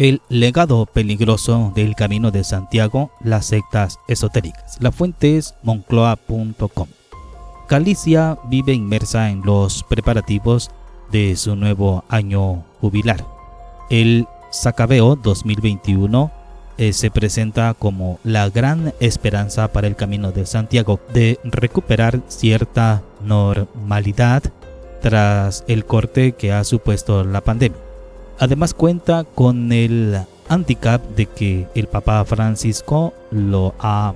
El legado peligroso del Camino de Santiago, las sectas esotéricas. La fuente es moncloa.com. Galicia vive inmersa en los preparativos de su nuevo año jubilar. El Sacabeo 2021 eh, se presenta como la gran esperanza para el Camino de Santiago de recuperar cierta normalidad tras el corte que ha supuesto la pandemia. Además cuenta con el handicap de que el Papa Francisco lo ha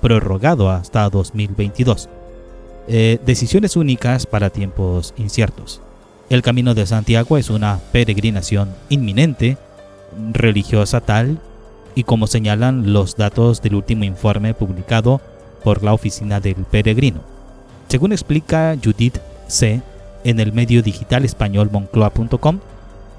prorrogado hasta 2022. Eh, decisiones únicas para tiempos inciertos. El Camino de Santiago es una peregrinación inminente, religiosa tal y como señalan los datos del último informe publicado por la Oficina del Peregrino. Según explica Judith C. en el medio digital español moncloa.com,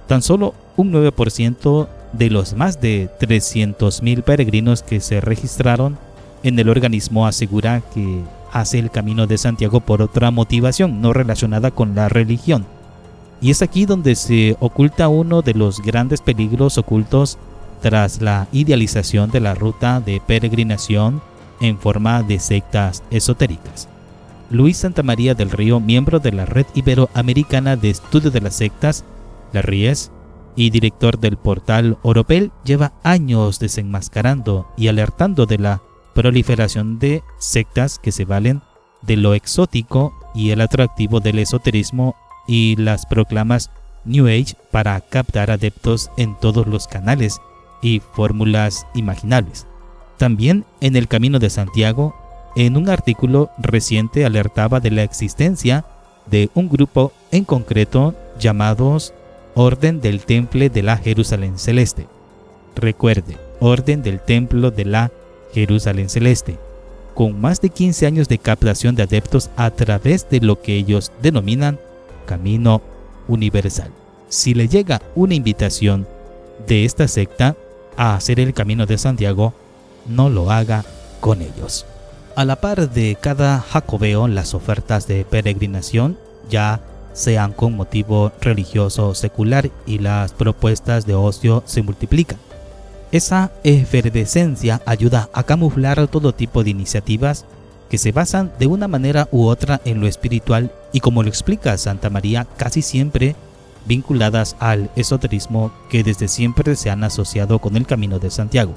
Tan solo un 9% de los más de 300.000 peregrinos que se registraron en el organismo asegura que hace el camino de Santiago por otra motivación no relacionada con la religión. Y es aquí donde se oculta uno de los grandes peligros ocultos tras la idealización de la ruta de peregrinación en forma de sectas esotéricas. Luis Santamaría del Río, miembro de la Red Iberoamericana de Estudio de las Sectas, la Ries y director del portal Oropel, lleva años desenmascarando y alertando de la proliferación de sectas que se valen de lo exótico y el atractivo del esoterismo y las proclamas New Age para captar adeptos en todos los canales y fórmulas imaginables. También en el Camino de Santiago, en un artículo reciente alertaba de la existencia de un grupo en concreto llamados Orden del Temple de la Jerusalén Celeste. Recuerde, Orden del Templo de la Jerusalén Celeste, con más de 15 años de captación de adeptos a través de lo que ellos denominan Camino Universal. Si le llega una invitación de esta secta a hacer el Camino de Santiago, no lo haga con ellos. A la par de cada jacobeo, las ofertas de peregrinación ya sean con motivo religioso o secular y las propuestas de ocio se multiplican. Esa efervescencia ayuda a camuflar todo tipo de iniciativas que se basan de una manera u otra en lo espiritual y como lo explica Santa María casi siempre vinculadas al esoterismo que desde siempre se han asociado con el Camino de Santiago.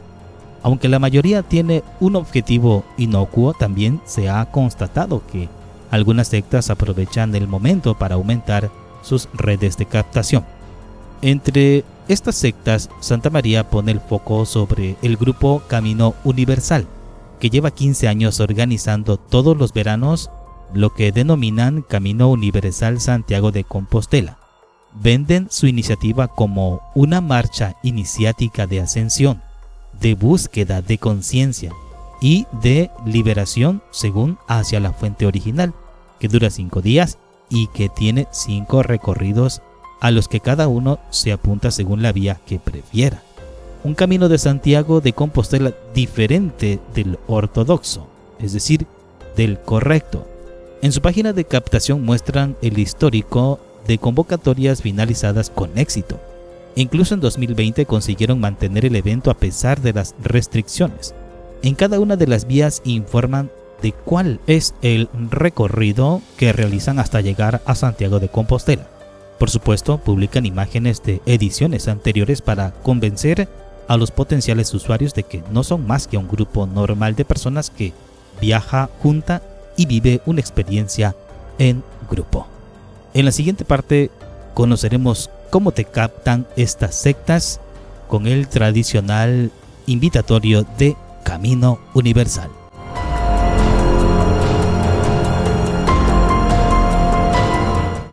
Aunque la mayoría tiene un objetivo inocuo, también se ha constatado que algunas sectas aprovechan el momento para aumentar sus redes de captación. Entre estas sectas, Santa María pone el foco sobre el grupo Camino Universal, que lleva 15 años organizando todos los veranos lo que denominan Camino Universal Santiago de Compostela. Venden su iniciativa como una marcha iniciática de ascensión, de búsqueda de conciencia y de liberación según hacia la fuente original, que dura cinco días y que tiene cinco recorridos a los que cada uno se apunta según la vía que prefiera. Un camino de Santiago de Compostela diferente del ortodoxo, es decir, del correcto. En su página de captación muestran el histórico de convocatorias finalizadas con éxito. Incluso en 2020 consiguieron mantener el evento a pesar de las restricciones. En cada una de las vías informan de cuál es el recorrido que realizan hasta llegar a Santiago de Compostela. Por supuesto, publican imágenes de ediciones anteriores para convencer a los potenciales usuarios de que no son más que un grupo normal de personas que viaja junta y vive una experiencia en grupo. En la siguiente parte conoceremos cómo te captan estas sectas con el tradicional invitatorio de Camino Universal.